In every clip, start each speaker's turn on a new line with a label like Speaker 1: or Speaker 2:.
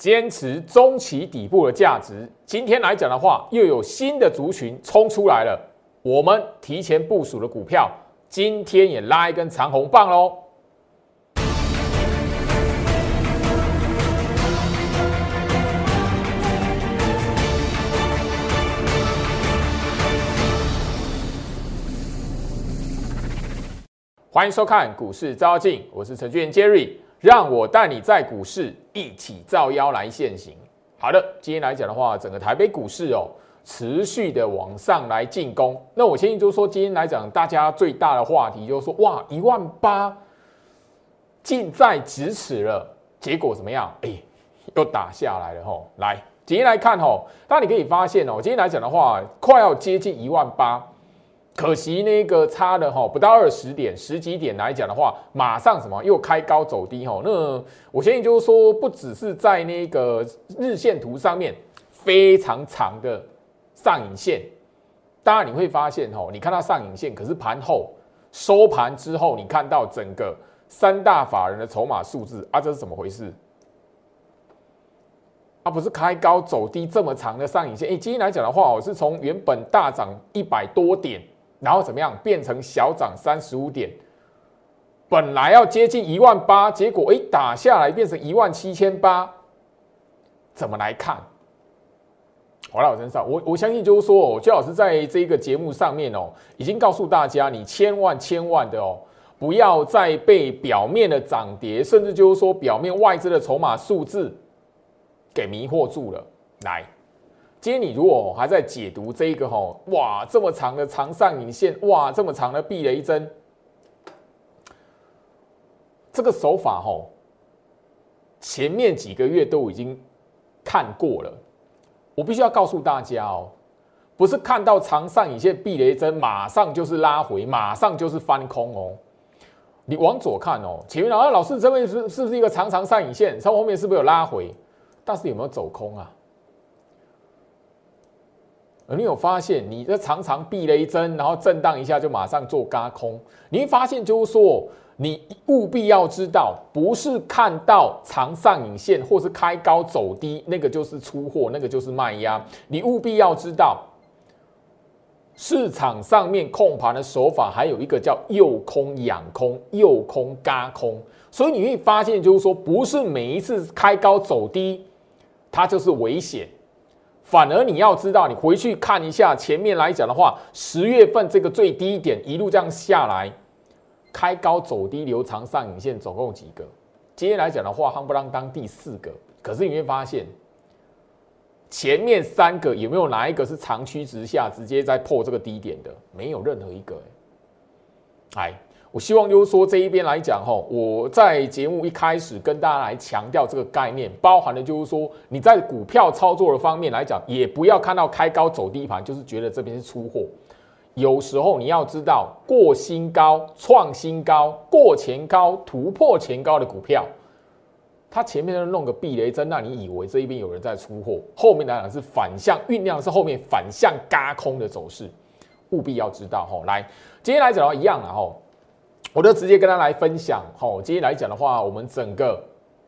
Speaker 1: 坚持中期底部的价值。今天来讲的话，又有新的族群冲出来了。我们提前部署的股票，今天也拉一根长红棒喽。欢迎收看股市招妖，我是程序员 Jerry，让我带你在股市一起造妖来现行。好的，今天来讲的话，整个台北股市哦，持续的往上来进攻。那我相信就是说，今天来讲，大家最大的话题就是说，哇，一万八近在咫尺了，结果怎么样？哎，又打下来了吼。来，今天来看吼，大家你可以发现哦，今天来讲的话，快要接近一万八。可惜那个差的哈不到二十点十几点来讲的话，马上什么又开高走低哈。那我相信就是说，不只是在那个日线图上面非常长的上影线，当然你会发现哈，你看到上影线，可是盘后收盘之后，你看到整个三大法人的筹码数字啊，这是怎么回事？啊，不是开高走低这么长的上影线？哎，今天来讲的话，我是从原本大涨一百多点。然后怎么样变成小涨三十五点？本来要接近一万八，结果哎打下来变成一万七千八，怎么来看？华老身上，我我相信就是说哦，邱老师在这个节目上面哦，已经告诉大家，你千万千万的哦，不要再被表面的涨跌，甚至就是说表面外资的筹码数字给迷惑住了，来。今天你如果还在解读这一个吼，哇，这么长的长上影线，哇，这么长的避雷针，这个手法吼，前面几个月都已经看过了。我必须要告诉大家哦，不是看到长上影线避雷针，马上就是拉回，马上就是翻空哦。你往左看哦，前面啊，老师这边是是不是一个长长上影线？从后面是不是有拉回？但是有没有走空啊？你有发现，你的常常避雷针，然后震荡一下就马上做嘎空。你会发现，就是说，你务必要知道，不是看到长上影线或是开高走低，那个就是出货，那个就是卖压。你务必要知道，市场上面控盘的手法还有一个叫诱空养空、诱空嘎空。所以你会发现，就是说，不是每一次开高走低，它就是危险。反而你要知道，你回去看一下前面来讲的话，十月份这个最低点一路这样下来，开高走低，留长上影线，总共几个？今天来讲的话，夯不啷当第四个。可是你会发现，前面三个有没有哪一个是长驱直下，直接在破这个低点的？没有任何一个。哎。我希望就是说这一边来讲哈，我在节目一开始跟大家来强调这个概念，包含的就是说你在股票操作的方面来讲，也不要看到开高走低盘，就是觉得这边是出货。有时候你要知道，过新高、创新高、过前高、突破前高的股票，它前面弄个避雷针，让你以为这一边有人在出货，后面来讲是反向酝酿，是后面反向嘎空的走势，务必要知道哈。来，今天来讲的话一样了哈。我就直接跟他来分享，吼，今天来讲的话，我们整个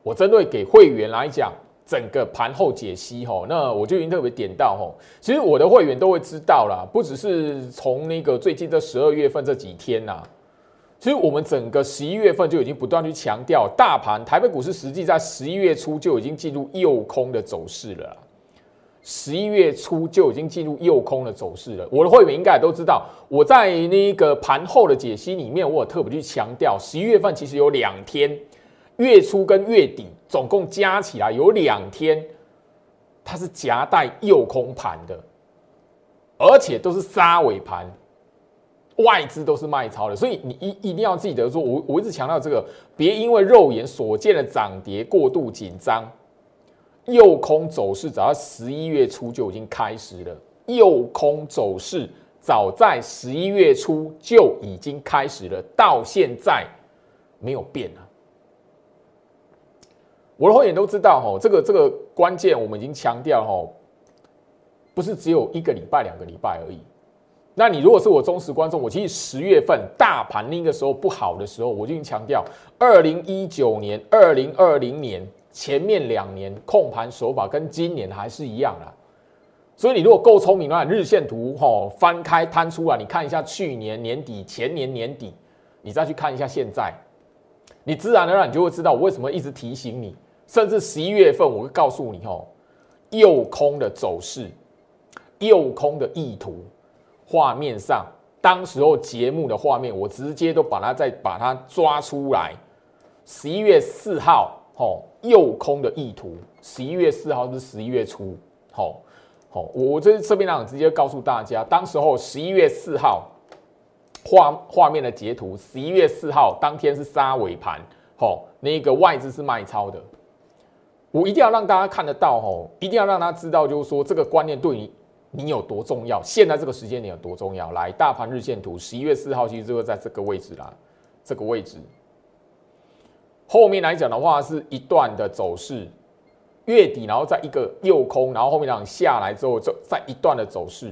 Speaker 1: 我针对给会员来讲，整个盘后解析，吼，那我就已经特别点到，吼，其实我的会员都会知道啦，不只是从那个最近这十二月份这几天呐，其实我们整个十一月份就已经不断去强调，大盘台北股市实际在十一月初就已经进入诱空的走势了。十一月初就已经进入诱空的走势了。我的会员应该都知道，我在那个盘后的解析里面，我有特别去强调，十一月份其实有两天，月初跟月底总共加起来有两天，它是夹带诱空盘的，而且都是杀尾盘，外资都是卖超的。所以你一一定要记得说，我我一直强调这个，别因为肉眼所见的涨跌过度紧张。右空走势早在十一月初就已经开始了，右空走势早在十一月初就已经开始了，到现在没有变啊！我的会员都知道哈，这个这个关键我们已经强调哈，不是只有一个礼拜、两个礼拜而已。那你如果是我忠实观众，我其实十月份大盘那个时候不好的时候，我就已经强调，二零一九年、二零二零年。前面两年控盘手法跟今年还是一样啦。所以你如果够聪明的话，日线图吼翻开摊出来，你看一下去年年底、前年年底，你再去看一下现在，你自然而然你就会知道我为什么一直提醒你。甚至十一月份，我会告诉你吼，右空的走势，右空的意图，画面上，当时候节目的画面，我直接都把它再把它抓出来。十一月四号，吼，诱空的意图，十一月四号是十一月初，吼，好，我我这这边呢直接告诉大家，当时候十一月四号画画面的截图，十一月四号当天是杀尾盘，吼，那个外资是卖超的。我一定要让大家看得到吼，一定要让他知道，就是说这个观念对你你有多重要。现在这个时间点有多重要？来，大盘日线图，十一月四号其实就会在这个位置啦，这个位置。后面来讲的话，是一段的走势，月底然后在一个右空，然后后面讲下来之后，就在一段的走势。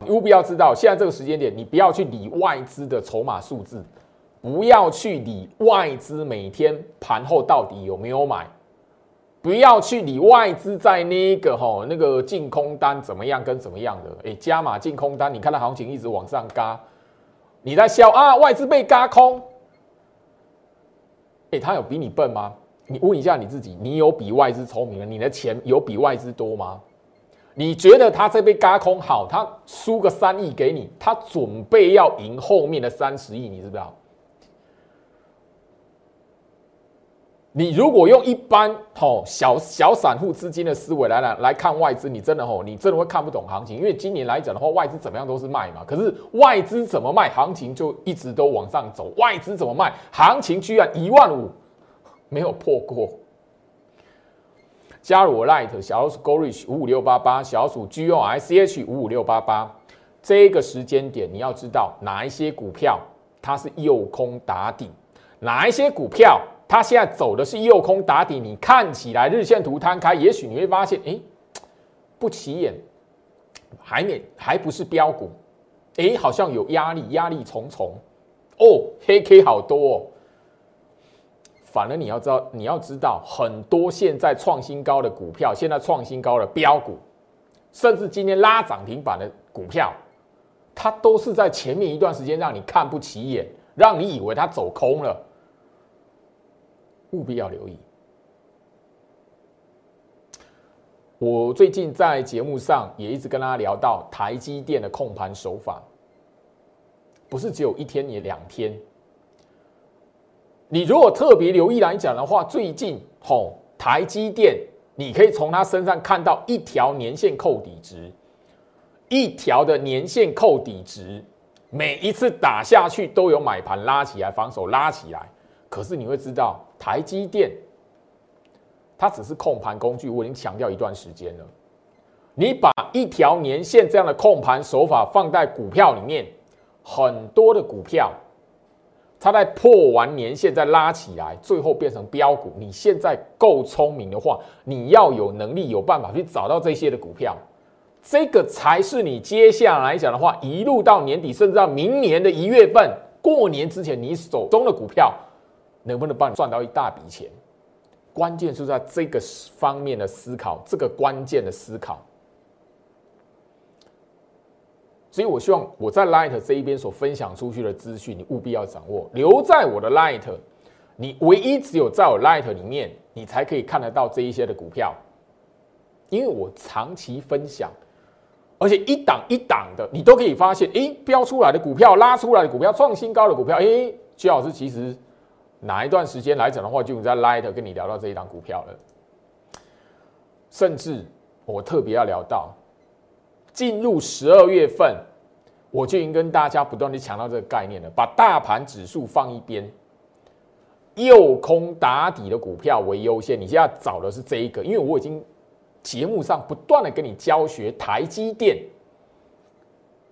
Speaker 1: 你务必要知道，现在这个时间点，你不要去理外资的筹码数字，不要去理外资每天盘后到底有没有买。不要去理外资在那个哈那个净空单怎么样跟怎么样的，哎，加码净空单，你看到行情一直往上嘎，你在笑啊，外资被嘎空，他有比你笨吗？你问一下你自己，你有比外资聪明吗？你的钱有比外资多吗？你觉得他这被嘎空好，他输个三亿给你，他准备要赢后面的三十亿，你知不知道？你如果用一般吼小小散户资金的思维来来来看外资，你真的吼，你真的会看不懂行情。因为今年来讲的话，外资怎么样都是卖嘛，可是外资怎么卖，行情就一直都往上走。外资怎么卖，行情居然一万五没有破过。加入我 Light 小老鼠 Go Rich 五五六八八，小老鼠 G O I C H 五五六八八。这个时间点你要知道哪一些股票它是右空打底，哪一些股票。它现在走的是右空打底，你看起来日线图摊开，也许你会发现，哎，不起眼，还没还不是标股，哎，好像有压力，压力重重，哦，黑 K 好多，哦。反而你要知道，你要知道，很多现在创新高的股票，现在创新高的标股，甚至今天拉涨停板的股票，它都是在前面一段时间让你看不起眼，让你以为它走空了。务必要留意。我最近在节目上也一直跟大家聊到台积电的控盘手法，不是只有一天，也两天。你如果特别留意来讲的话，最近吼台积电，你可以从它身上看到一条年线扣底值，一条的年线扣底值，每一次打下去都有买盘拉起来，防守拉起来。可是你会知道，台积电它只是控盘工具，我已经强调一段时间了。你把一条年线这样的控盘手法放在股票里面，很多的股票，它在破完年线再拉起来，最后变成标股。你现在够聪明的话，你要有能力、有办法去找到这些的股票，这个才是你接下来讲的话，一路到年底，甚至到明年的一月份过年之前，你手中的股票。能不能帮你赚到一大笔钱？关键是在这个方面的思考，这个关键的思考。所以我希望我在 Light 这一边所分享出去的资讯，你务必要掌握，留在我的 Light。你唯一只有在我 Light 里面，你才可以看得到这一些的股票，因为我长期分享，而且一档一档的，你都可以发现，哎，标出来的股票，拉出来的股票，创新高的股票，哎，徐老师其实。哪一段时间来讲的话，就在 Light 跟你聊到这一档股票了。甚至我特别要聊到，进入十二月份，我就已经跟大家不断的强调这个概念了。把大盘指数放一边，右空打底的股票为优先。你现在找的是这一个，因为我已经节目上不断的跟你教学台积电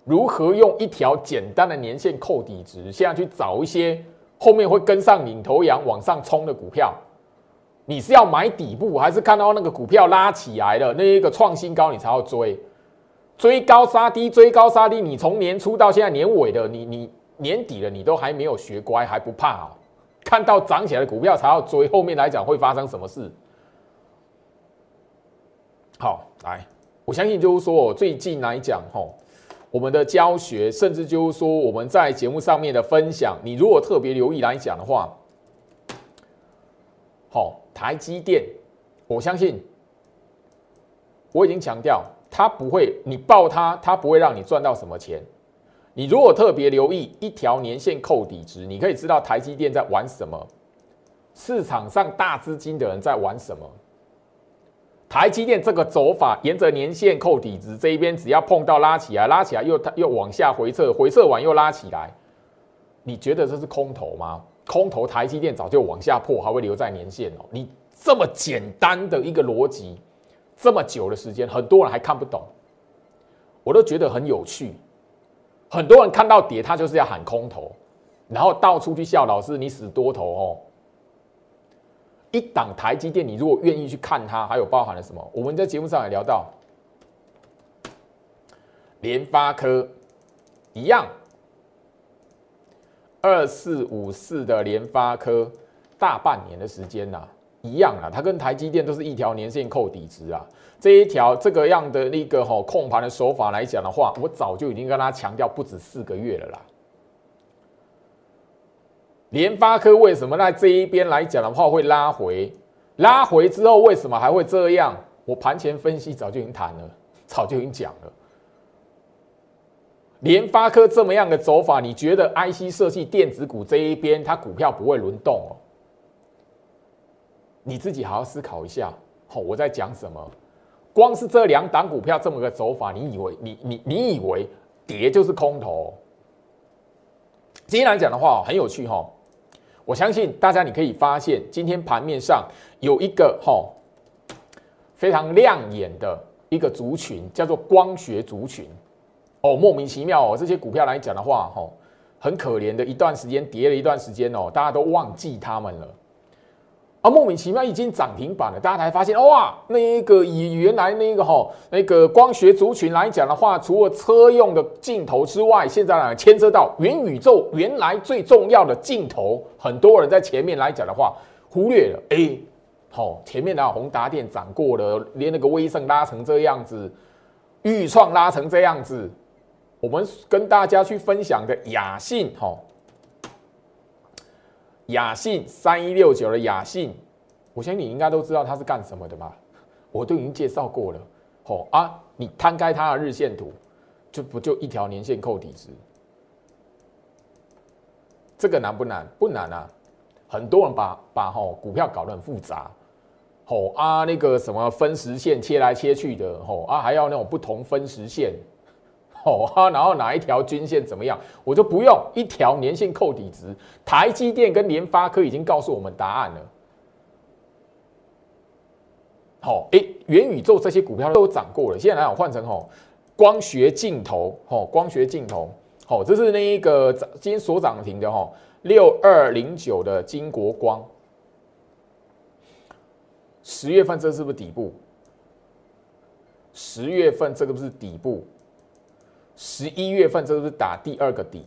Speaker 1: 如何用一条简单的年线扣底值，现在去找一些。后面会跟上领头羊往上冲的股票，你是要买底部，还是看到那个股票拉起来了，那一个创新高你才要追？追高杀低，追高杀低，你从年初到现在年尾的，你你年底了，你都还没有学乖，还不怕啊？看到涨起来的股票才要追，后面来讲会发生什么事？好，来，我相信就是说，最近来讲，吼，我们的教学，甚至就是说我们在节目上面的分享，你如果特别留意来讲的话，好，台积电，我相信，我已经强调，它不会，你报它，它不会让你赚到什么钱。你如果特别留意一条年线扣底值，你可以知道台积电在玩什么，市场上大资金的人在玩什么。台积电这个走法，沿着年线扣底值这一边，只要碰到拉起来，拉起来又又往下回撤，回撤完又拉起来，你觉得这是空头吗？空头台积电早就往下破，还会留在年线哦。你这么简单的一个逻辑，这么久的时间，很多人还看不懂，我都觉得很有趣。很多人看到跌，他就是要喊空头，然后到处去笑老师，你死多头哦。一档台积电，你如果愿意去看它，还有包含了什么？我们在节目上也聊到，联发科一样，二四五四的联发科，大半年的时间呐，一样啊，它跟台积电都是一条年线扣底值啊。这一条这个样的那个吼控盘的手法来讲的话，我早就已经跟他强调不止四个月了啦。联发科为什么在这一边来讲的话会拉回？拉回之后为什么还会这样？我盘前分析早就已经谈了，早就已经讲了。联发科这么样的走法，你觉得 IC 设计电子股这一边它股票不会轮动哦？你自己好好思考一下。好，我在讲什么？光是这两档股票这么个走法，你以为你你你以为跌就是空头？今天来讲的话，很有趣哈。我相信大家你可以发现，今天盘面上有一个哈非常亮眼的一个族群，叫做光学族群。哦，莫名其妙哦，这些股票来讲的话，哈，很可怜的一段时间跌了一段时间哦，大家都忘记他们了。啊，莫名其妙已经涨停板了，大家才发现哇，那一个以原来那个哈那个光学族群来讲的话，除了车用的镜头之外，现在呢牵涉到元宇宙，原来最重要的镜头，很多人在前面来讲的话忽略了。哎，好，前面的宏达电涨过了，连那个威盛拉成这样子，豫创拉成这样子，我们跟大家去分享的雅信，哈。雅信三一六九的雅信，我相信你应该都知道它是干什么的吧？我都已经介绍过了。吼啊，你摊开它的日线图，就不就一条年线扣底值？这个难不难？不难啊。很多人把把吼股票搞得很复杂，吼啊那个什么分时线切来切去的，吼啊还要那种不同分时线。哦哈，然后哪一条均线怎么样，我就不用一条年线扣底值。台积电跟联发科已经告诉我们答案了。好，哎，元宇宙这些股票都涨过了，现在来讲换成吼光学镜头，吼光学镜头，好，这是那一个今天所涨停的吼六二零九的金国光，十月份这是不是底部？十月份这个不是底部？十一月份这个是打第二个底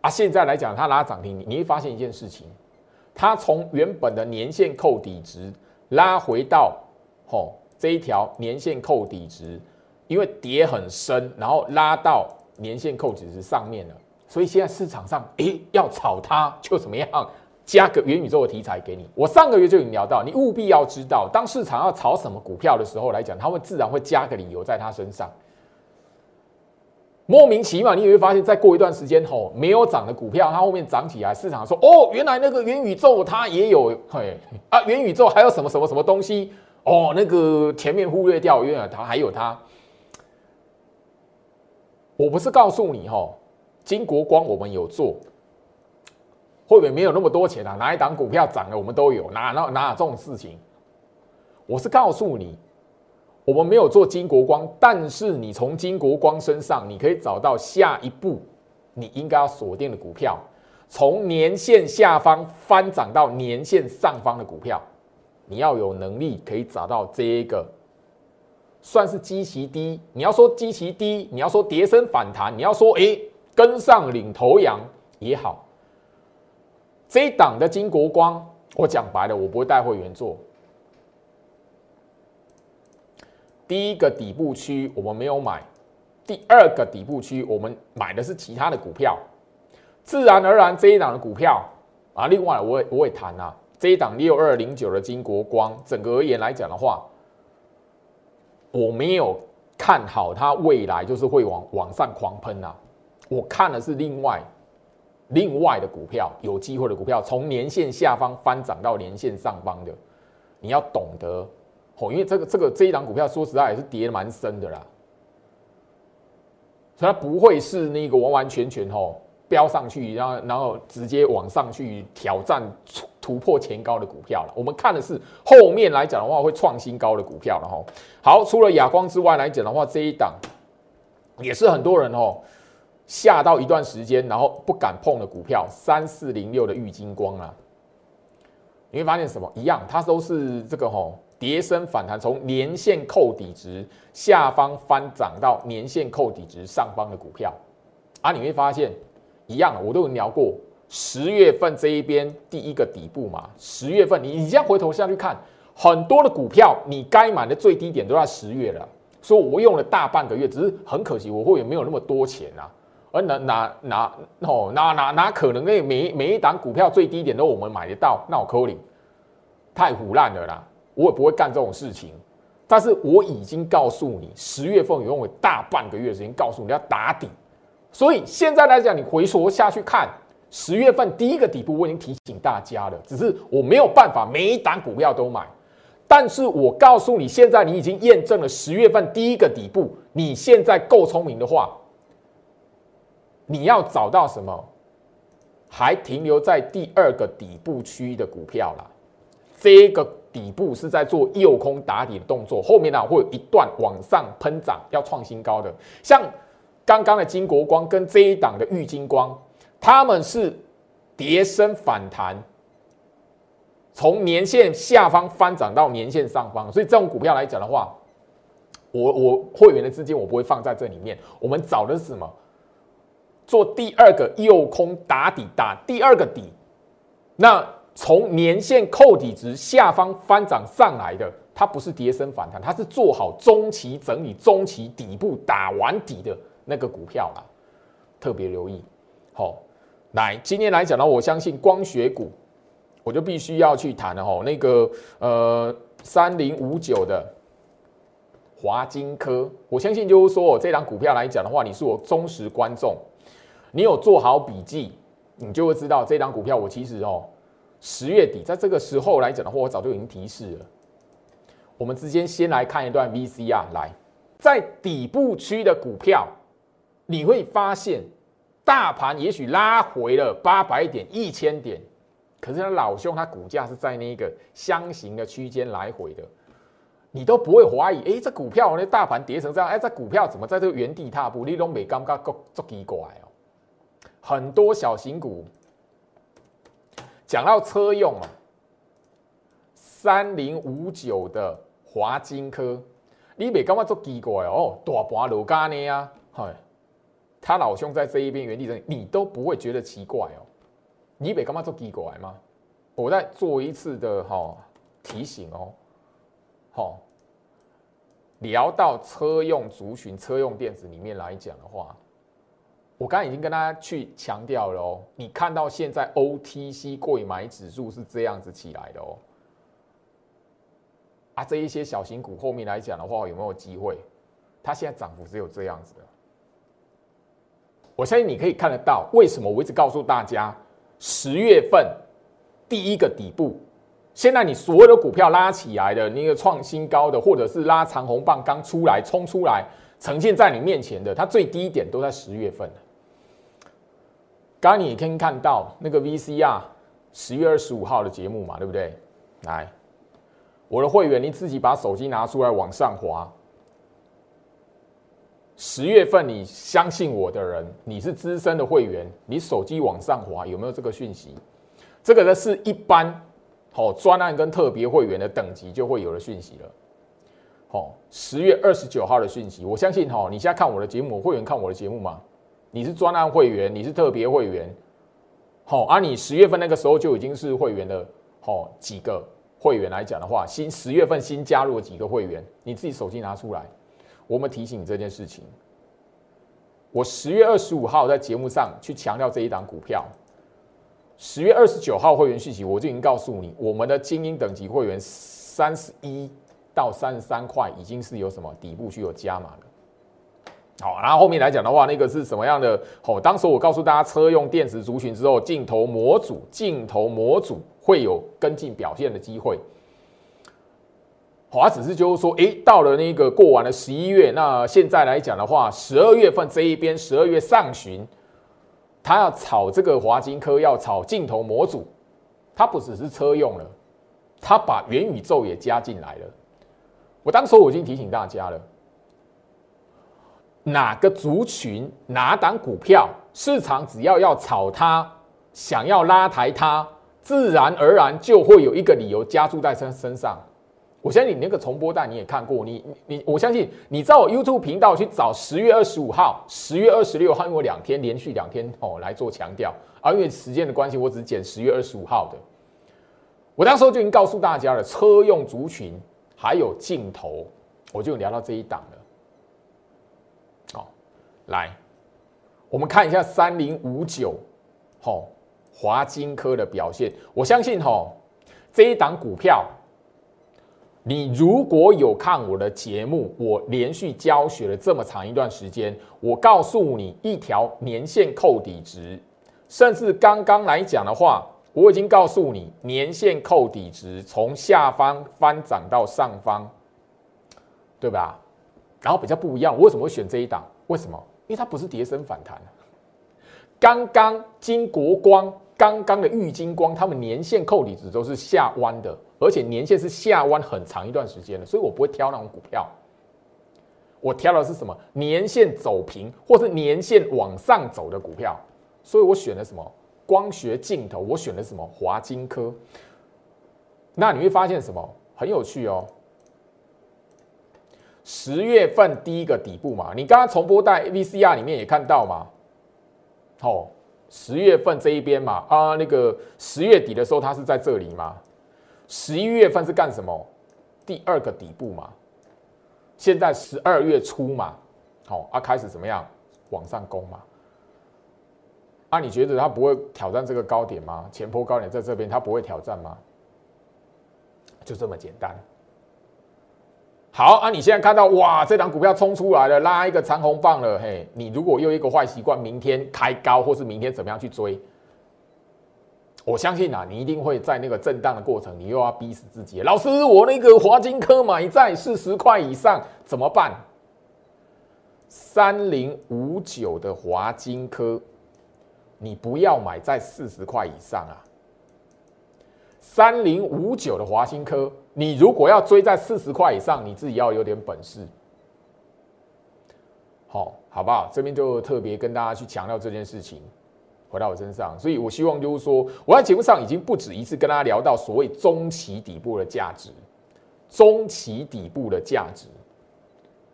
Speaker 1: 啊！现在来讲，它拉涨停，你会发现一件事情，它从原本的年线扣底值拉回到吼这一条年线扣底值，因为跌很深，然后拉到年线扣底值上面了，所以现在市场上诶要炒它就怎么样，加个元宇宙的题材给你。我上个月就已经聊到，你务必要知道，当市场要炒什么股票的时候来讲，它会自然会加个理由在它身上。莫名其妙，你也会发现，再过一段时间吼，没有涨的股票，它后面涨起来，市场说哦，原来那个元宇宙它也有嘿啊，元宇宙还有什么什么 什么东西哦，那个前面忽略掉，原来它还有它。我不是告诉你吼，金国光我们有做，会不会没有那么多钱啊？哪一档股票涨了，我们都有，哪哪哪这种事情？我是告诉你。我们没有做金国光，但是你从金国光身上，你可以找到下一步你应该要锁定的股票，从年线下方翻涨到年线上方的股票，你要有能力可以找到这一个算是基期低。你要说基期低，你要说跌升反弹，你要说诶跟上领头羊也好，这一档的金国光，我讲白了，我不会带会员做。第一个底部区我们没有买，第二个底部区我们买的是其他的股票，自然而然这一档的股票啊，另外我也我也谈啊，这一档六二零九的金国光，整个而言来讲的话，我没有看好它未来就是会往往上狂喷啊，我看的是另外另外的股票，有机会的股票，从年线下方翻涨到年线上方的，你要懂得。哦，因为这个这个这一档股票，说实在也是跌蛮深的啦，所以它不会是那个完完全全吼飙上去，然后然后直接往上去挑战突破前高的股票了。我们看的是后面来讲的话，会创新高的股票了哈。好，除了亚光之外来讲的话，这一档也是很多人哦下到一段时间，然后不敢碰的股票，三四零六的玉金光啊，你会发现什么一样，它都是这个吼。跌升反弹，从年线扣底值下方翻涨到年线扣底值上方的股票，啊，你会发现一样，我都有聊过，十月份这一边第一个底部嘛，十月份你你这样回头下去看，很多的股票你该买的最低点都在十月了，所以我用了大半个月，只是很可惜我会员没有那么多钱啊，而哪哪哪哦哪哪哪可能那每每一档股票最低点都我们买得到，那我扣你，太胡烂了啦。我也不会干这种事情，但是我已经告诉你，十月份有用了大半个月时间告诉你要打底，所以现在来讲，你回缩下去看十月份第一个底部，我已经提醒大家了，只是我没有办法每一档股票都买，但是我告诉你，现在你已经验证了十月份第一个底部，你现在够聪明的话，你要找到什么，还停留在第二个底部区域的股票了，这个。底部是在做右空打底的动作，后面呢会有一段往上喷涨，要创新高的。像刚刚的金国光跟这一档的玉金光，他们是叠升反弹，从年线下方翻涨到年线上方，所以这种股票来讲的话，我我会员的资金我不会放在这里面。我们找的是什么？做第二个右空打底，打第二个底，那。从年线扣底值下方翻涨上来的，它不是跌升反弹，它是做好中期整理、中期底部打完底的那个股票啦，特别留意。好，来今天来讲呢，我相信光学股，我就必须要去谈了哈。那个呃，三零五九的华金科，我相信就是说这档股票来讲的话，你是我忠实观众，你有做好笔记，你就会知道这档股票我其实哦。十月底，在这个时候来讲的话，我早就已经提示了。我们之间先来看一段 V C R，来，在底部区的股票，你会发现大盘也许拉回了八百点、一千点，可是他老兄他股价是在那个箱型的区间来回的，你都不会怀疑，哎，这股票那大盘跌成这样，哎，这股票怎么在这个原地踏步？你都没感觉够足奇怪哦，很多小型股。讲到车用啊，三零五九的华金科，你别感觉做奇怪哦，大盘落价呢啊，嗨，他老兄在这一边原地等，你都不会觉得奇怪哦，你别感觉做奇怪吗？我再做一次的哈提醒哦，好，聊到车用族群、车用电子里面来讲的话。我刚才已经跟大家去强调了哦，你看到现在 OTC 购买指数是这样子起来的哦，啊，这一些小型股后面来讲的话，有没有机会？它现在涨幅只有这样子的，我相信你可以看得到，为什么我一直告诉大家，十月份第一个底部，现在你所有的股票拉起来的那个创新高的，或者是拉长红棒刚出来冲出来呈现在你面前的，它最低点都在十月份。刚你也可以看到那个 VCR 十月二十五号的节目嘛，对不对？来，我的会员，你自己把手机拿出来往上滑。十月份你相信我的人，你是资深的会员，你手机往上滑有没有这个讯息？这个呢是一般好专案跟特别会员的等级就会有的讯息了。好，十月二十九号的讯息，我相信哈，你现在看我的节目，会员看我的节目吗？你是专案会员，你是特别会员，好，而你十月份那个时候就已经是会员的，好几个会员来讲的话，新十月份新加入了几个会员，你自己手机拿出来，我们提醒你这件事情。我十月二十五号在节目上去强调这一档股票，十月二十九号会员续息我就已经告诉你，我们的精英等级会员三十一到三十三块已经是有什么底部具有加码了。好，然后后面来讲的话，那个是什么样的？哦，当时我告诉大家，车用电池族群之后，镜头模组、镜头模组会有跟进表现的机会。好，只是就是说，诶，到了那个过完了十一月，那现在来讲的话，十二月份这一边，十二月上旬，他要炒这个华金科，要炒镜头模组，它不只是车用了，他把元宇宙也加进来了。我当时我已经提醒大家了。哪个族群、哪档股票，市场只要要炒它，想要拉抬它，自然而然就会有一个理由加注在身身上。我相信你那个重播带你也看过，你你我相信你在我 YouTube 频道去找十月二十五号、十月二十六号，因为我两天连续两天哦来做强调，而因为时间的关系，我只剪十月二十五号的。我当时候就已经告诉大家了，车用族群还有镜头，我就聊到这一档了。来，我们看一下三零五九，吼，华金科的表现。我相信，吼，这一档股票，你如果有看我的节目，我连续教学了这么长一段时间，我告诉你一条年线扣底值，甚至刚刚来讲的话，我已经告诉你年限扣底值从下方翻涨到上方，对吧？然后比较不一样，我为什么会选这一档？为什么？因为它不是跌升反弹，刚刚金国光、刚刚的玉金光，他们年线扣底值都是下弯的，而且年线是下弯很长一段时间的，所以我不会挑那种股票。我挑的是什么？年线走平或是年线往上走的股票，所以我选了什么？光学镜头，我选了什么？华金科。那你会发现什么？很有趣哦。十月份第一个底部嘛，你刚刚重播带 VCR 里面也看到嘛，哦，十月份这一边嘛，啊，那个十月底的时候它是在这里嘛，十一月份是干什么？第二个底部嘛，现在十二月初嘛，好啊，开始怎么样往上攻嘛？啊，你觉得它不会挑战这个高点吗？前坡高点在这边，它不会挑战吗？就这么简单。好啊，你现在看到哇，这档股票冲出来了，拉一个长红棒了，嘿，你如果又一个坏习惯，明天开高或是明天怎么样去追，我相信啊，你一定会在那个震荡的过程，你又要逼死自己。老师，我那个华金科买在四十块以上怎么办？三零五九的华金科，你不要买在四十块以上啊。三零五九的华新科，你如果要追在四十块以上，你自己要有点本事，好，好不好？这边就特别跟大家去强调这件事情，回到我身上。所以我希望就是说，我在节目上已经不止一次跟大家聊到所谓中期底部的价值，中期底部的价值，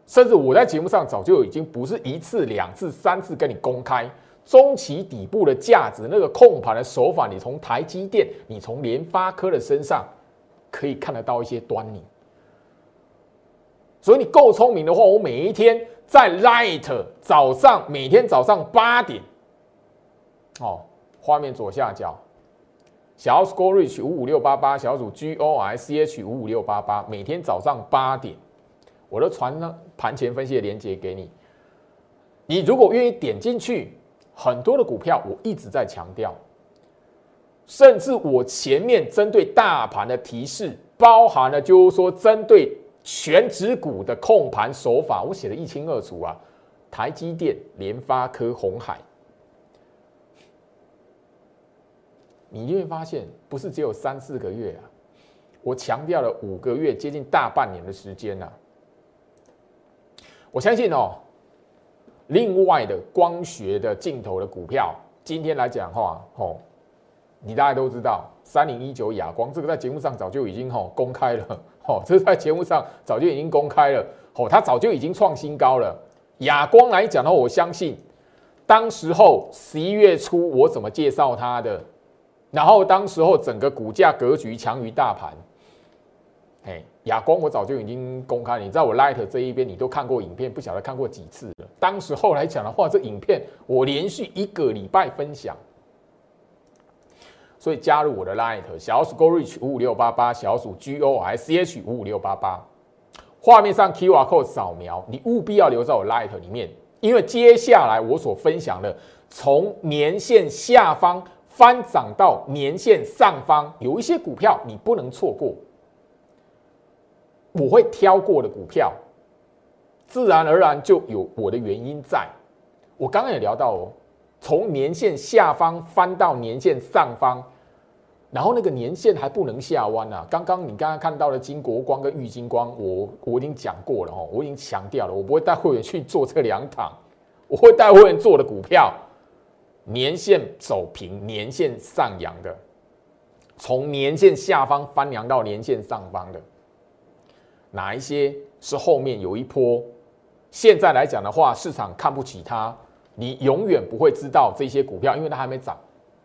Speaker 1: 甚至我在节目上早就已经不是一次、两次、三次跟你公开。中期底部的价值，那个控盘的手法，你从台积电，你从联发科的身上可以看得到一些端倪。所以你够聪明的话，我每一天在 Light 早上，每天早上八点，哦，画面左下角，小组 Go Reach 五五六八八，小组 G O S C H 五五六八八，每天早上八点，我都传了盘前分析的链接给你。你如果愿意点进去。很多的股票，我一直在强调，甚至我前面针对大盘的提示，包含了就是说针对全指股的控盘手法，我写的一清二楚啊。台积电、联发科、红海，你就会发现，不是只有三四个月啊，我强调了五个月，接近大半年的时间呐。我相信哦。另外的光学的镜头的股票，今天来讲话，哦，你大家都知道，三零一九亚光这个在节目上早就已经吼公开了，吼，这在节目上早就已经公开了，吼，它早就已经创新高了。亚光来讲的话，我相信当时候十一月初我怎么介绍它的？然后当时候整个股价格局强于大盘。哎，亚光我早就已经公开，你在我 Light 这一边你都看过影片，不晓得看过几次了。当时候来讲的话，这影片我连续一个礼拜分享。所以加入我的 Light 小鼠 Go Reach 五五六八八小鼠 G O S H 五五六八八，画面上 QR Code 扫描，你务必要留在我 Light 里面，因为接下来我所分享的从年线下方翻涨到年线上方，有一些股票你不能错过。我会挑过的股票，自然而然就有我的原因在。我刚刚也聊到哦，从年线下方翻到年线上方。然后那个年限还不能下弯啊！刚刚你刚刚看到的金国光跟玉金光，我我已经讲过了哈，我已经强调了，我不会带会员去做这两档，我会带会员做的股票，年线走平，年线上扬的，从年线下方翻扬到年线上方的，哪一些是后面有一波？现在来讲的话，市场看不起它，你永远不会知道这些股票，因为它还没涨，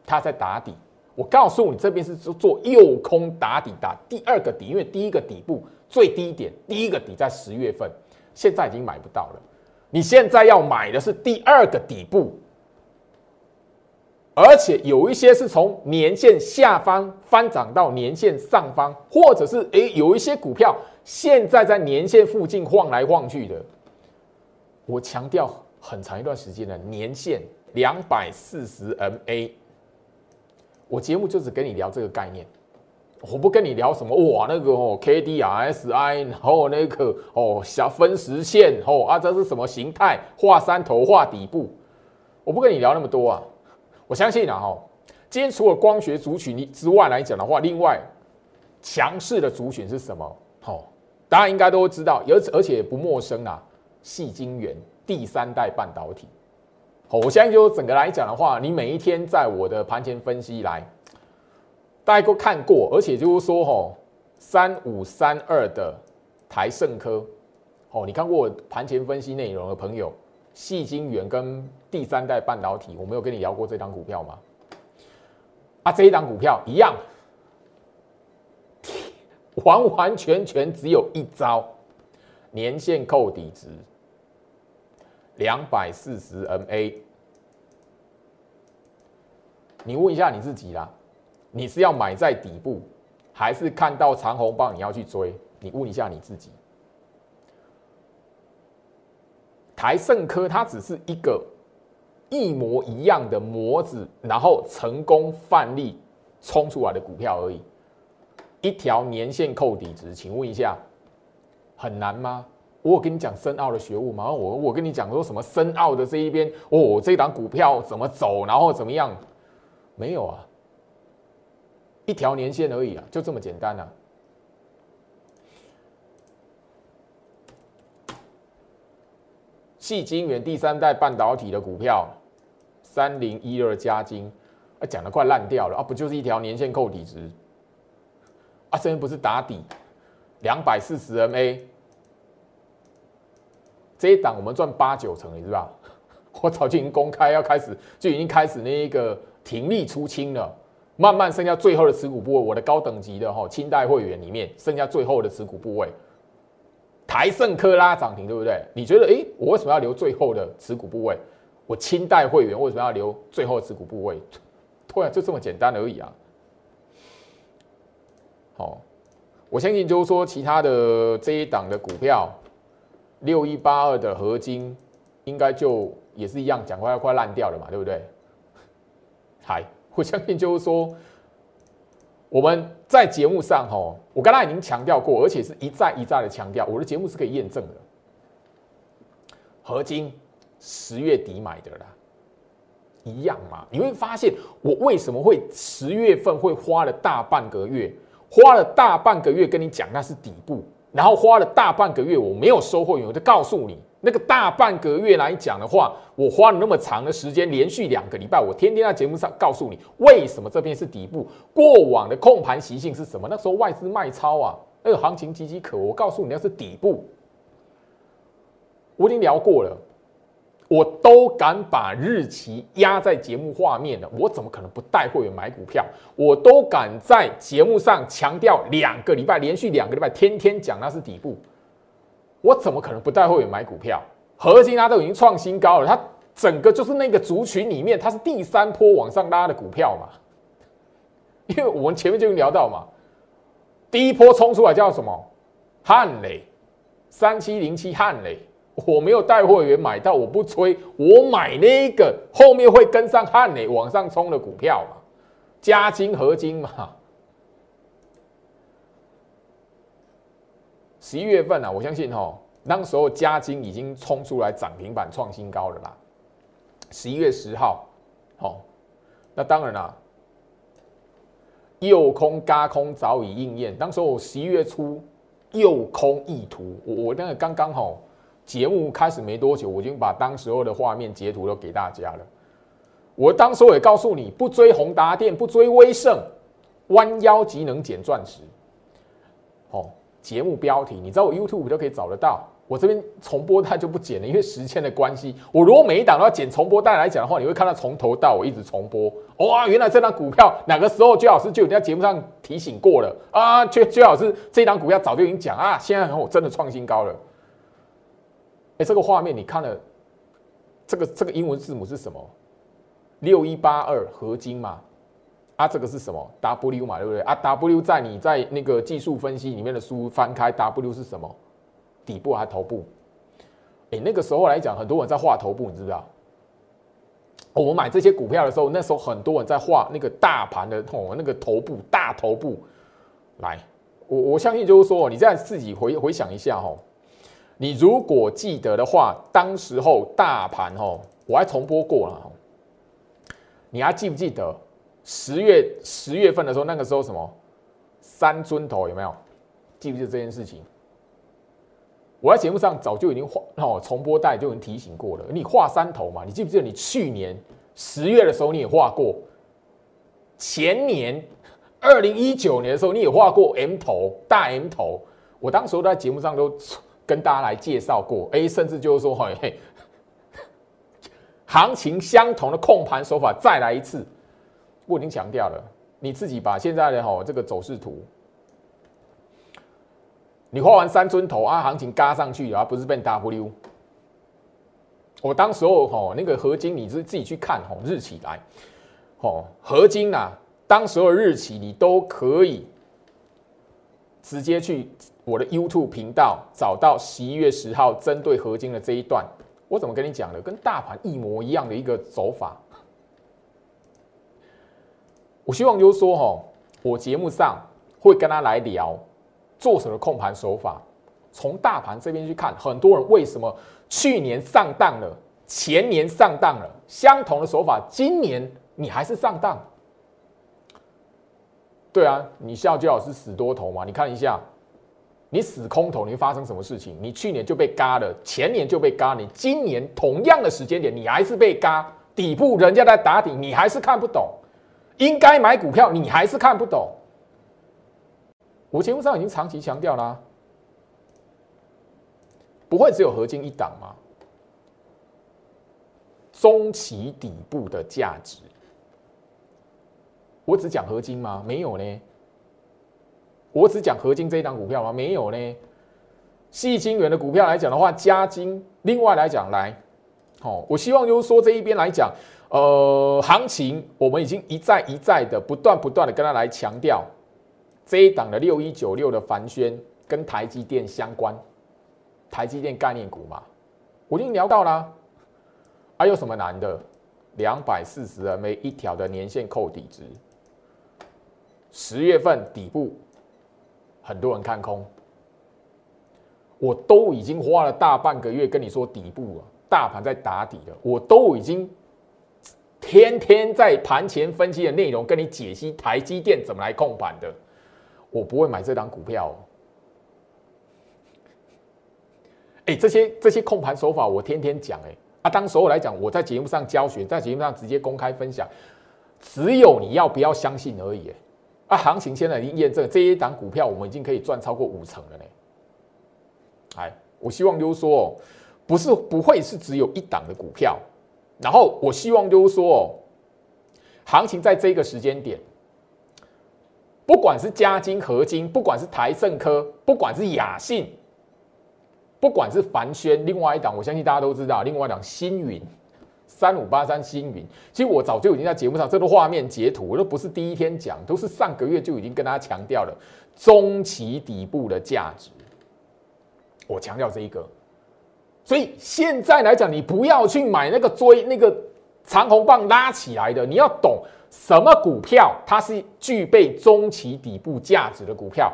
Speaker 1: 它在打底。我告诉你，这边是做做右空打底打第二个底，因为第一个底部最低点，第一个底在十月份，现在已经买不到了。你现在要买的是第二个底部，而且有一些是从年线下方翻涨到年线上方，或者是诶有一些股票现在在年线附近晃来晃去的。我强调很长一段时间的年线两百四十 MA。我节目就只跟你聊这个概念，我不跟你聊什么哇那个哦 K D R S I，然后那个哦小分时线哦啊这是什么形态？画山头画底部，我不跟你聊那么多啊。我相信啊哈，今天除了光学族群之外来讲的话，另外强势的族群是什么？好，大家应该都知道，而而且不陌生啊，细晶圆第三代半导体。好，我现在就整个来讲的话，你每一天在我的盘前分析来，大家都看过，而且就是说，吼，三五三二的台盛科，哦，你看过我盘前分析内容的朋友，细晶圆跟第三代半导体，我没有跟你聊过这张股票吗？啊，这一档股票一样，完完全全只有一招，年限扣底值。两百四十 MA，你问一下你自己啦，你是要买在底部，还是看到长红棒你要去追？你问一下你自己。台盛科它只是一个一模一样的模子，然后成功范例冲出来的股票而已。一条年线扣底值，请问一下，很难吗？我有跟你讲深奥的学物吗？我我跟你讲说什么深奥的这一边哦，这档股票怎么走，然后怎么样？没有啊，一条年线而已啊，就这么简单啊。细晶圆第三代半导体的股票，三零一二加金，啊，讲的快烂掉了啊，不就是一条年线扣底值？啊，这边不是打底两百四十 MA。这一档我们赚八九成，你知道？我早就已经公开要开始，就已经开始那一个停利出清了，慢慢剩下最后的持股部位。我的高等级的哈清代会员里面剩下最后的持股部位，台盛科拉涨停，对不对？你觉得，哎，我为什么要留最后的持股部位？我清代会员为什么要留最后持股部位？突然就这么简单而已啊！好，我相信就是说，其他的这一档的股票。六一八二的合金应该就也是一样，讲快要快烂掉了嘛，对不对？嗨，我相信就是说，我们在节目上哈，我刚才已经强调过，而且是一再一再的强调，我的节目是可以验证的。合金十月底买的啦，一样嘛？你会发现我为什么会十月份会花了大半个月，花了大半个月跟你讲那是底部。然后花了大半个月，我没有收获，我就告诉你，那个大半个月来讲的话，我花了那么长的时间，连续两个礼拜，我天天在节目上告诉你，为什么这边是底部，过往的控盘习性是什么？那时候外资卖超啊，那个行情岌岌可危，我告诉你那是底部，我已经聊过了，我都敢把日期压在节目画面了，我怎么可能不带会员买股票？我都敢在节目上强调两个礼拜，连续两个礼拜，天天讲那是底部，我怎么可能不带会员买股票？核心它都已经创新高了，它整个就是那个族群里面，它是第三波往上拉的股票嘛？因为我们前面就聊到嘛，第一波冲出来叫什么？汉磊三七零七汉磊。我没有带货员买到，我不吹，我买那个后面会跟上汉磊往上冲的股票嘛，加金合金嘛。十一月份啊，我相信哈，那时候加金已经冲出来涨停板创新高了啦。十一月十号，好，那当然啦，右空加空早已应验。当时我十一月初右空意图，我我那个刚刚好。节目开始没多久，我已经把当时候的画面截图都给大家了。我当时也告诉你，不追宏达电，不追威盛，弯腰即能捡钻石。哦，节目标题，你知道我 YouTube 都可以找得到。我这边重播带就不剪了，因为时间的关系。我如果每一档都要剪重播带来讲的话，你会看到从头到尾一直重播。哇，原来这档股票哪个时候最老师就已经在节目上提醒过了啊？最最好是这档股票早就已经讲啊，现在我真的创新高了。哎，这个画面你看了，这个这个英文字母是什么？六一八二合金嘛？啊，这个是什么？W 嘛，对不对？啊，W 在你在那个技术分析里面的书翻开，W 是什么？底部还是头部？哎，那个时候来讲，很多人在画头部，你知不知道？我们买这些股票的时候，那时候很多人在画那个大盘的哦，那个头部大头部。来，我我相信就是说，你再自己回回想一下哈。你如果记得的话，当时候大盘哦，我还重播过了。你还记不记得十月十月份的时候，那个时候什么三尊头有没有？记不记得这件事情？我在节目上早就已经画哦，重播带就已经提醒过了。你画三头嘛？你记不记得你去年十月的时候你也画过？前年二零一九年的时候你也画过 M 头大 M 头。我当时候在节目上都。跟大家来介绍过，哎，甚至就是说，嘿，行情相同的控盘手法再来一次，我已经强调了，你自己把现在的哈这个走势图，你画完三尊头啊，行情嘎上去，而不是变 W。我当时候哈那个合金，你是自己去看哈日期来，哦，合金啊，当时候日期你都可以直接去。我的 YouTube 频道找到十一月十号针对合金的这一段，我怎么跟你讲的？跟大盘一模一样的一个走法。我希望就是说，哈，我节目上会跟他来聊做什么控盘手法。从大盘这边去看，很多人为什么去年上当了，前年上当了，相同的手法，今年你还是上当？对啊，你笑就好是死多头嘛？你看一下。你死空头，你发生什么事情？你去年就被嘎了，前年就被嘎，你今年同样的时间点，你还是被嘎底部，人家在打底，你还是看不懂。应该买股票，你还是看不懂。我节目上已经长期强调啦，不会只有合金一档吗？中期底部的价值，我只讲合金吗？没有呢。我只讲合金这一档股票吗？没有呢。细晶元的股票来讲的话，加金。另外来讲，来，好，我希望就是说这一边来讲，呃，行情我们已经一再一再的不断不断的跟他来强调，这一档的六一九六的凡轩跟台积电相关，台积电概念股嘛，我已经聊到啦。还有什么难的？两百四十每一条的年限扣底值，十月份底部。很多人看空，我都已经花了大半个月跟你说底部了，大盘在打底了，我都已经天天在盘前分析的内容跟你解析台积电怎么来控盘的，我不会买这档股票。哎，这些这些控盘手法我天天讲，哎啊，当时候来讲，我在节目上教学，在节目上直接公开分享，只有你要不要相信而已。啊，行情现在已经验证，这一档股票我们已经可以赚超过五成了呢。哎，我希望就是说，不是不会是只有一档的股票。然后我希望就是说，行情在这个时间点，不管是嘉金、合金，不管是台盛科，不管是雅信，不管是凡轩，另外一档，我相信大家都知道，另外一档星云。三五八三星云，其实我早就已经在节目上，这个画面截图，我都不是第一天讲，都是上个月就已经跟大家强调了中期底部的价值。我强调这一个，所以现在来讲，你不要去买那个追那个长红棒拉起来的，你要懂什么股票它是具备中期底部价值的股票。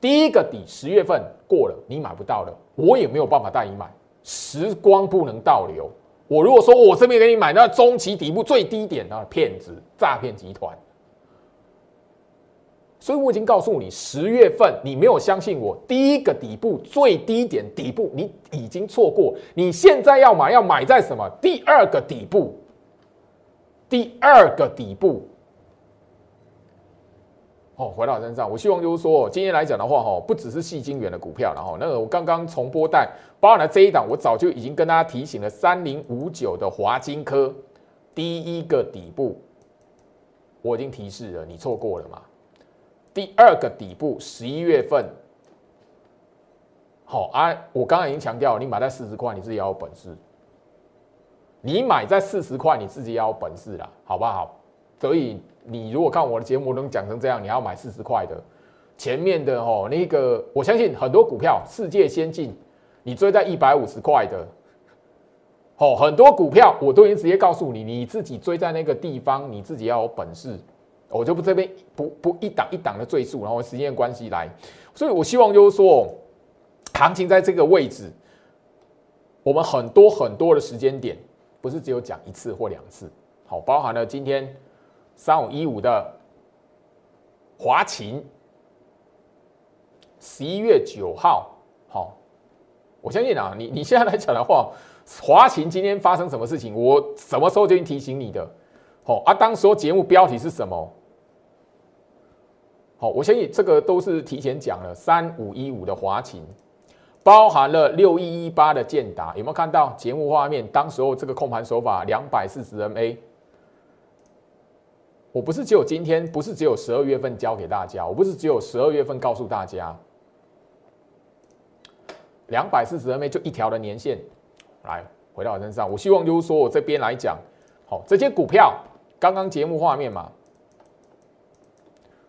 Speaker 1: 第一个底十月份过了，你买不到了，我也没有办法带你买，时光不能倒流。我如果说我这边给你买那中期底部最低点的骗子诈骗集团，所以我已经告诉你，十月份你没有相信我，第一个底部最低点底部你已经错过，你现在要买要买在什么？第二个底部，第二个底部。哦，回到我身上，我希望就是说，今天来讲的话，哈，不只是细晶元的股票，然后那个我刚刚重播带，包含了这一档，我早就已经跟大家提醒了，三零五九的华金科第一个底部，我已经提示了，你错过了嘛？第二个底部，十一月份，好啊，我刚刚已经强调，你买在四十块，你自己要有本事，你买在四十块，你自己要有本事了，好不好？所以。你如果看我的节目能讲成这样，你要买四十块的，前面的哦那个，我相信很多股票世界先进，你追在一百五十块的，哦很多股票我都已经直接告诉你，你自己追在那个地方，你自己要有本事，我就不这边不不一档一档的赘述，然后时间关系来，所以我希望就是说，行情在这个位置，我们很多很多的时间点，不是只有讲一次或两次，好，包含了今天。三五一五的华勤，十一月九号，好，我相信啊，你你现在来讲的话，华勤今天发生什么事情，我什么时候就已经提醒你的，好啊，当时候节目标题是什么？好，我相信这个都是提前讲了，三五一五的华勤，包含了六一一八的建达，有没有看到节目画面？当时候这个控盘手法两百四十 MA。我不是只有今天，不是只有十二月份教给大家，我不是只有十二月份告诉大家，两百四十 MA 就一条的年限，来回到我身上，我希望就是说我这边来讲，好，这些股票刚刚节目画面嘛，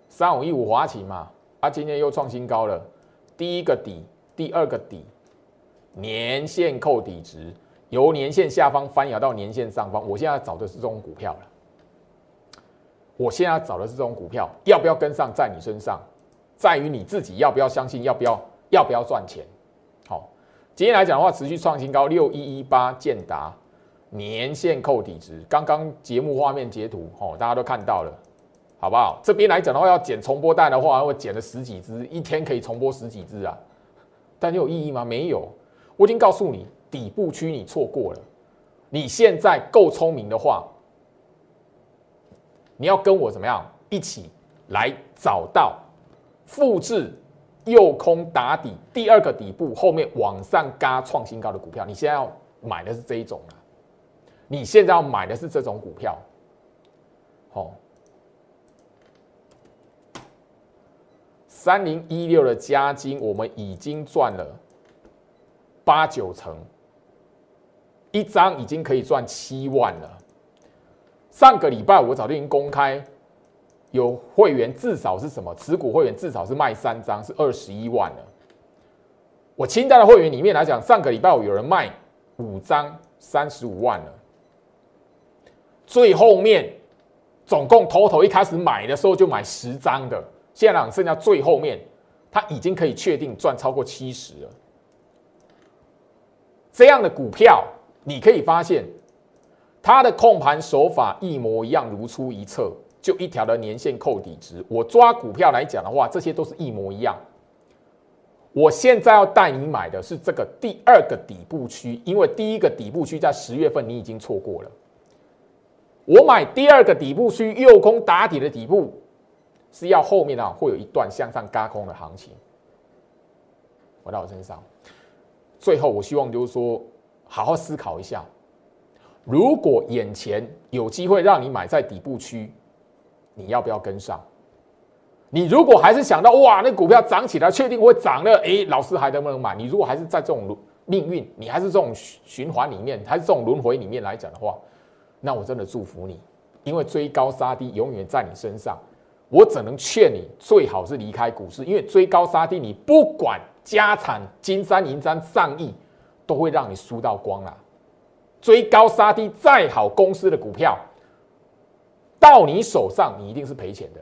Speaker 1: 三五一五华旗嘛，啊，今天又创新高了，第一个底，第二个底，年线扣底值，由年线下方翻摇到年线上方，我现在找的是这种股票了。我现在找的是这种股票，要不要跟上在你身上，在于你自己要不要相信，要不要要不要赚钱。好，今天来讲的话，持续创新高，六一一八建达年线扣底值，刚刚节目画面截图，哦，大家都看到了，好不好？这边来讲的话，要剪重播带的话，我剪了十几只，一天可以重播十几只啊，但你有意义吗？没有，我已经告诉你，底部区你错过了，你现在够聪明的话。你要跟我怎么样一起来找到复制右空打底第二个底部后面往上嘎创新高的股票？你现在要买的是这一种啊？你现在要买的是这种股票？好，三零一六的加金，我们已经赚了八九成，一张已经可以赚七万了。上个礼拜我早就已经公开，有会员至少是什么持股会员至少是卖三张是二十一万了。我清单的会员里面来讲，上个礼拜我有人卖五张三十五万了。最后面总共头头一开始买的时候就买十张的，现在剩下最后面他已经可以确定赚超过七十了。这样的股票你可以发现。它的控盘手法一模一样，如出一辙，就一条的年线扣底值。我抓股票来讲的话，这些都是一模一样。我现在要带你买的是这个第二个底部区，因为第一个底部区在十月份你已经错过了。我买第二个底部区右空打底的底部，是要后面啊会有一段向上嘎空的行情。回到我身上。最后我希望就是说，好好思考一下，如果眼前有机会让你买在底部区，你要不要跟上？你如果还是想到哇，那股票涨起来，确定会涨了，诶，老师还能不能买？你如果还是在这种命运，你还是这种循环里面，还是这种轮回里面来讲的话，那我真的祝福你，因为追高杀低永远在你身上。我只能劝你，最好是离开股市，因为追高杀低，你不管家产金山银山上亿，都会让你输到光了。追高杀低，再好公司的股票，到你手上，你一定是赔钱的。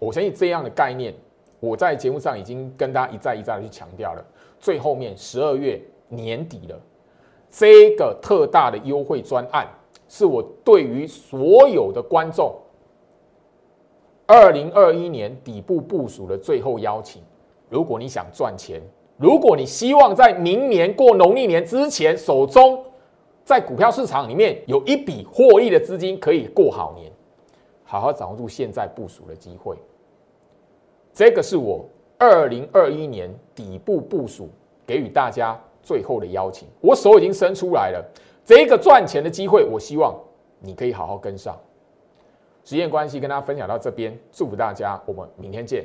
Speaker 1: 我相信这样的概念，我在节目上已经跟大家一再一再的去强调了。最后面十二月年底了，这个特大的优惠专案。是我对于所有的观众，二零二一年底部部署的最后邀请。如果你想赚钱，如果你希望在明年过农历年之前，手中在股票市场里面有一笔获益的资金，可以过好年，好好掌握住现在部署的机会。这个是我二零二一年底部部署给予大家最后的邀请，我手已经伸出来了。这个赚钱的机会，我希望你可以好好跟上。时间关系，跟大家分享到这边，祝福大家，我们明天见。